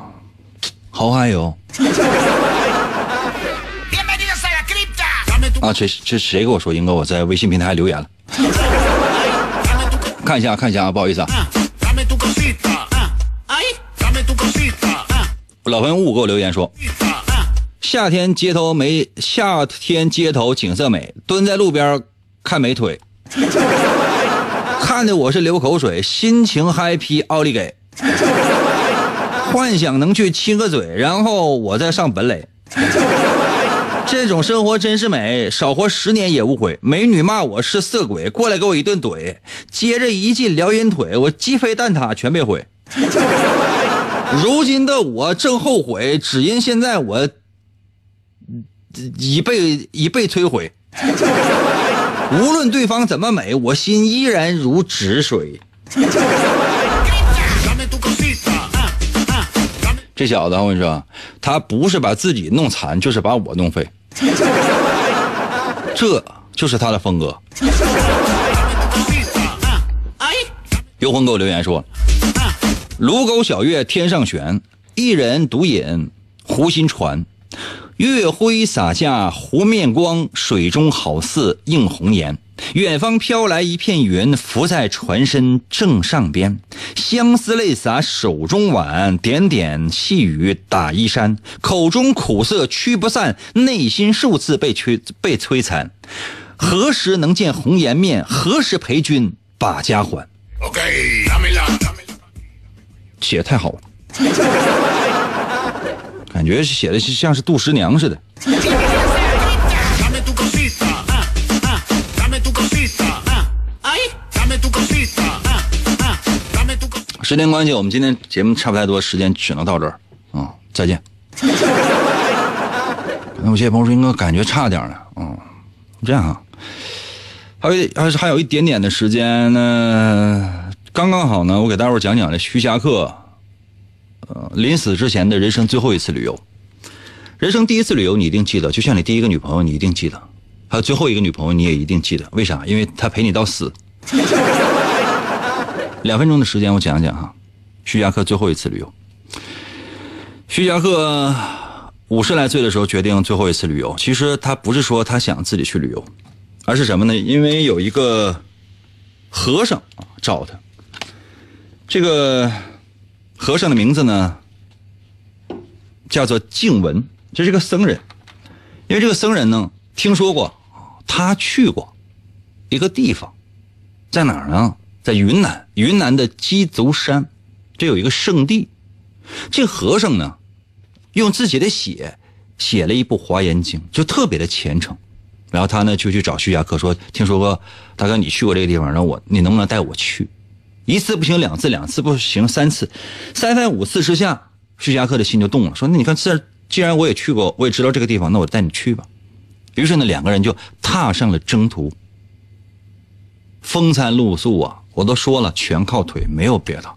好嗨哟！啊，这这谁给我说？英哥，我在微信平台留言了。看一下，看一下啊，不好意思啊。老朋友雾给我留言说：“夏天街头美，夏天街头景色美，蹲在路边看美腿。”看的我是流口水，心情 happy 奥利给，幻想能去亲个嘴，然后我再上本垒。这种生活真是美，少活十年也无悔。美女骂我是色鬼，过来给我一顿怼，接着一记撩阴腿，我鸡飞蛋挞全被毁。如今的我正后悔，只因现在我已被已被摧毁。无论对方怎么美，我心依然如止水。这小子，我跟你说，他不是把自己弄残，就是把我弄废。这就是他的风格。游魂给我留言说：“卢沟晓月天上悬，一人独饮湖心船。月辉洒下湖面光，水中好似映红颜。远方飘来一片云，浮在船身正上边。相思泪洒手中碗，点点细雨打衣衫。口中苦涩驱不散，内心数次被摧被摧残。何时能见红颜面？何时陪君把家还？” OK，写太好了，感觉写的像是杜十娘似的。时间关系，我们今天节目差不太多，时间只能到这儿啊、再见。那有些朋友说，应该感觉差点了，嗯，这样啊，还有还还有一点点的时间呢，刚刚好呢，我给大伙讲讲这徐霞客，呃，临死之前的人生最后一次旅游。人生第一次旅游你一定记得，就像你第一个女朋友你一定记得，还有最后一个女朋友你也一定记得，为啥？因为她陪你到死。两分钟的时间，我讲讲哈，徐霞客最后一次旅游。徐霞客五十来岁的时候决定最后一次旅游，其实他不是说他想自己去旅游，而是什么呢？因为有一个和尚找他，这个和尚的名字呢叫做静文，这是个僧人。因为这个僧人呢，听说过他去过一个地方，在哪儿呢？在云南，云南的鸡足山，这有一个圣地。这和尚呢，用自己的血写了一部《华严经》，就特别的虔诚。然后他呢就去找徐霞客说：“听说过大哥你去过这个地方，让我你能不能带我去？”一次不行，两次，两次不行，三次，三番五次之下，徐霞客的心就动了，说：“那你看，这既然我也去过，我也知道这个地方，那我带你去吧。”于是呢，两个人就踏上了征途。风餐露宿啊，我都说了，全靠腿，没有别的。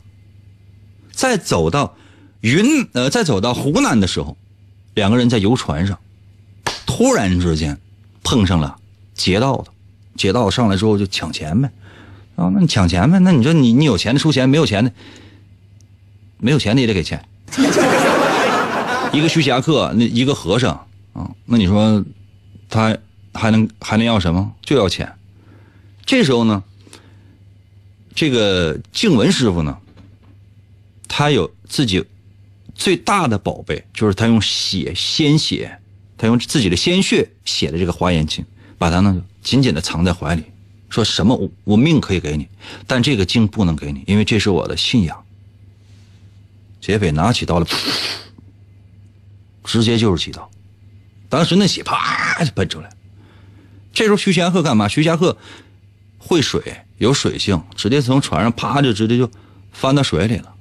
再走到云呃，再走到湖南的时候，两个人在游船上，突然之间碰上了劫道的，劫道上来之后就抢钱呗。啊，那你抢钱呗？那你说你你有钱的出钱，没有钱的，没有钱的也得给钱。一个徐霞客，那一个和尚啊，那你说他还能还能要什么？就要钱。这时候呢，这个静文师傅呢，他有自己最大的宝贝，就是他用血鲜血，他用自己的鲜血写的这个《华严经》，把它呢紧紧的藏在怀里，说什么我我命可以给你，但这个经不能给你，因为这是我的信仰。劫匪拿起刀来，直接就是几刀，当时那血啪就喷出来。这时候徐霞客干嘛？徐霞客会水，有水性，直接从船上啪就直接就翻到水里了。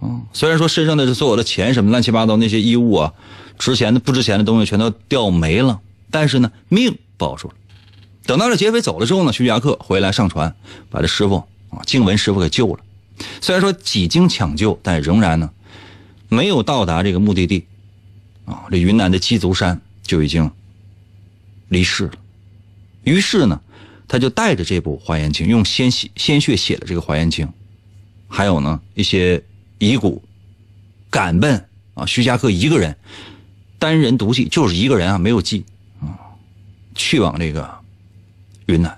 嗯，虽然说身上的所有的钱什么乱七八糟那些衣物啊，值钱的不值钱的东西全都掉没了，但是呢，命保住了。等到这劫匪走了之后呢，徐霞客回来上船，把这师傅啊静文师傅给救了。虽然说几经抢救，但仍然呢没有到达这个目的地啊，这云南的鸡足山就已经离世了。于是呢，他就带着这部《华严经》，用鲜血鲜血写了这个《华严经》，还有呢一些遗骨，赶奔啊徐霞客一个人单人独骑，就是一个人啊，没有骑啊，去往这个云南。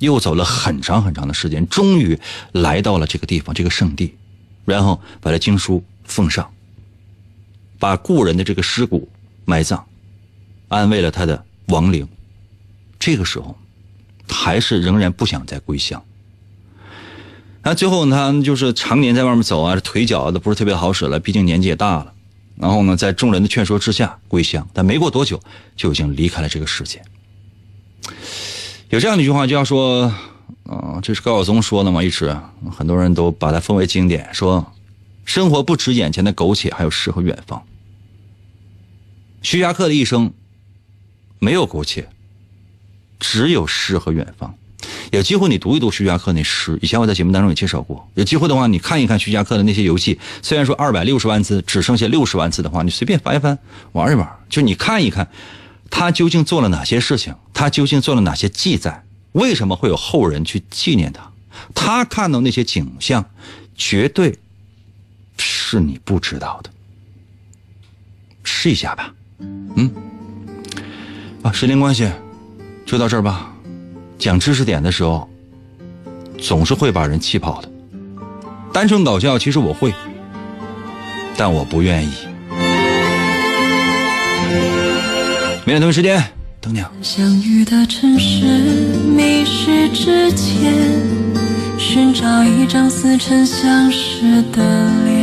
又走了很长很长的时间，终于来到了这个地方，这个圣地，然后把这经书奉上，把故人的这个尸骨埋葬，安慰了他的亡灵。这个时候，还是仍然不想再归乡，那最后他就是常年在外面走啊，腿脚都不是特别好使了，毕竟年纪也大了。然后呢，在众人的劝说之下归乡，但没过多久就已经离开了这个世界。有这样的一句话，就要说，啊、这是高晓松说的嘛，一直很多人都把它奉为经典，说生活不止眼前的苟且，还有诗和远方。徐霞客的一生没有苟且，只有诗和远方。有机会你读一读徐霞客那诗，以前我在节目当中也介绍过。有机会的话，你看一看徐霞客的那些游记，虽然说二百六十万字，只剩下六十万字的话，你随便翻一翻，玩一玩，就你看一看，他究竟做了哪些事情，他究竟做了哪些记载，为什么会有后人去纪念他？他看到那些景象，绝对是你不知道的。试一下吧，嗯，啊，时间关系，就到这儿吧。讲知识点的时候，总是会把人气跑的。单纯搞笑，其实我会，但我不愿意。明天同一时间等你啊。相遇的城市，迷失之前，寻找一张似曾相识的脸。